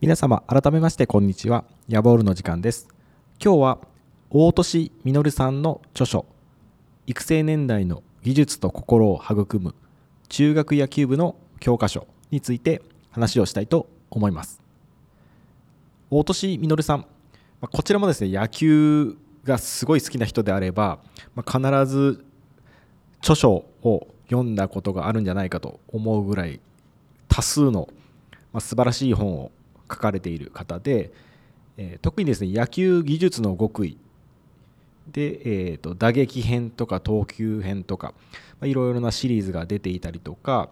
皆様改めましてこんにちは。ヤボールの時間です。今日は大年実さんの著書育成年代の技術と心を育む中学野球部の教科書について話をしたいと思います。大年実さんこちらもですね野球がすごい好きな人であれば必ず著書を読んだことがあるんじゃないかと思うぐらい多数の素晴らしい本を書かれている方で、えー、特にですね野球技術の極意で、えーと、打撃編とか投球編とか、まあ、いろいろなシリーズが出ていたりとか、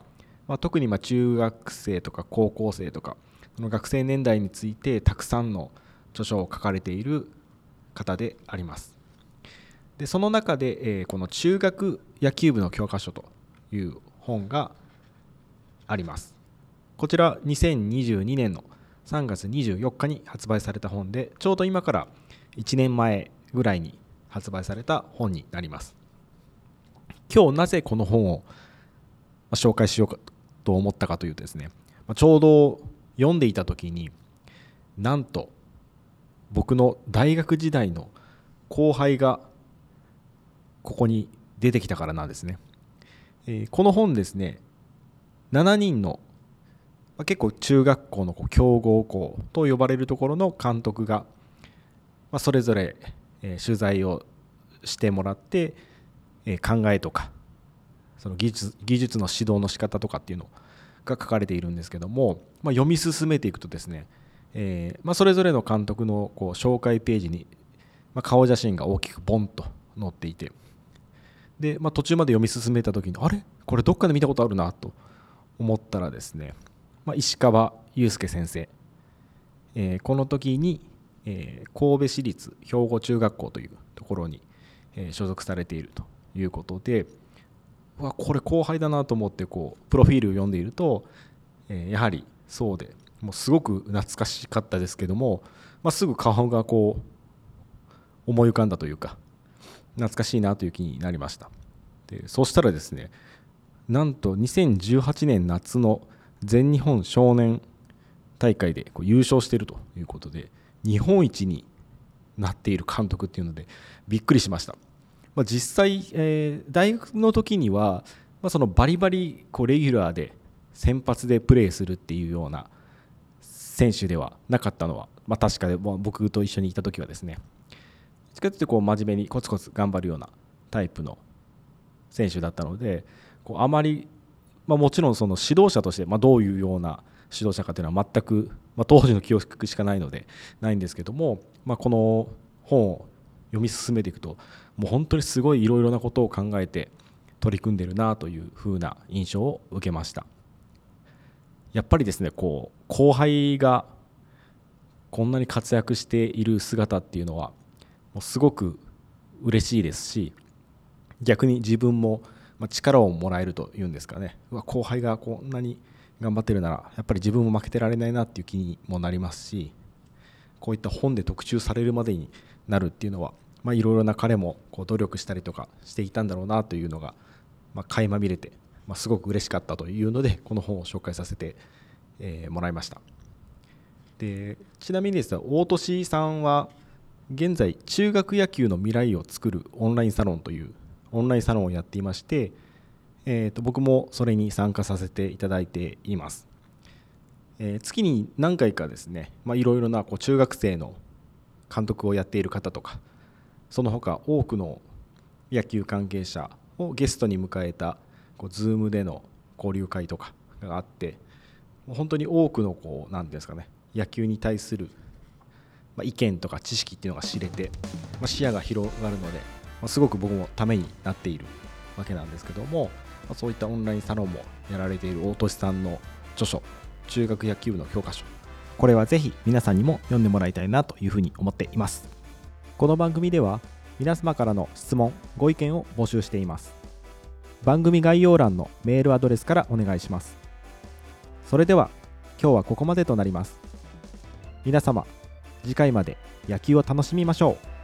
まあ、特にま中学生とか高校生とかその学生年代についてたくさんの著書を書かれている方であります。でその中で、えー、この中学野球部の教科書という本があります。こちら2022年の3月24日に発売された本でちょうど今から1年前ぐらいに発売された本になります。今日なぜこの本を紹介しようかと思ったかというとですねちょうど読んでいた時になんと僕の大学時代の後輩がここに出てきたからなんですね、えこの本ですね7人のまあ、結構中学校のこう強豪校と呼ばれるところの監督が、まあ、それぞれ、え取材をしてもらって、え考えとかその技術技術の指導の仕方とかっていうのが書かれているんですけども、まあ、読み進めていくとですね、えー、まあ、それぞれの監督のこう紹介ページに、ま顔写真が大きくボンと載っていてで、まあ、途中まで読み進めた時にあれ？これどっかで見たことあるなと思ったらですねまあ、石川祐介先生、えー、この時に、えー、神戸市立兵庫中学校というところに、えー、所属されているということでわこれ後輩だなと思ってこうプロフィールを読んでいると、え、やはりそうでもうすごく懐かしかったですけども、まあ、すぐ顔がこう思い浮かんだというか懐かしいなという気になりました。でそうしたらですねなんと2018年夏の全日本少年大会でこう優勝しているということで日本一になっている監督っていうのでびっくりしました、まあ、実際、えー、大学の時には、まあ、そのバリバリこうレギュラーで先発でプレーするっていうような選手ではなかったのは、まあ、確かで、まあ、僕と一緒にいた時はですね。しかとこう真面目にコツコツ頑張るようなタイプの選手だったのでこうあまりまあ、もちろんその指導者として、まあ、どういうような指導者かというのは全く、まあ、当時の記憶しかないのでないんですけども、まあ、この本を読み進めていくともう本当にすごいいろいろなことを考えて取り組んでるなというふうな印象を受けました。やっぱりですねこう後輩がこんなに活躍している姿っていうのはもうすごく嬉しいですし逆に自分もまあ、力をもらえるというんですかね。うわ後輩がこんなに頑張ってるならやっぱり自分も負けてられないなっていう気にもなりますしこういった本で特集されるまでになるっていうのはいろいろな彼もこう努力したりとかしていたんだろうなというのが、まあ、垣間見れて、まあ、すごく嬉しかったというのでこの本を紹介させて、えー、もらいました。でちなみにですね大俊さんは現在中学野球の未来を作るオンラインサロンというオンラインサロンをやっていまして、えー、と僕もそれに参加させていただいています。えー、月に何回かですねいろいろなこう中学生の監督をやっている方とかその他多くの野球関係者をゲストに迎えたこう Zoom での交流会とかがあって本当に多くのこうなんですかね野球に対する意見とか知識っていうのが知れて、視野が広がるのでますごく僕もためになっているわけなんですけどもまそういったオンラインサロンもやられている大俊さんの著書中学野球部の教科書これはぜひ皆さんにも読んでもらいたいなというふうに思っています。この番組では皆様からの質問ご意見を募集しています。番組概要欄のメールアドレスからお願いします。それでは今日はここまでとなります。皆様次回まで野球を楽しみましょう。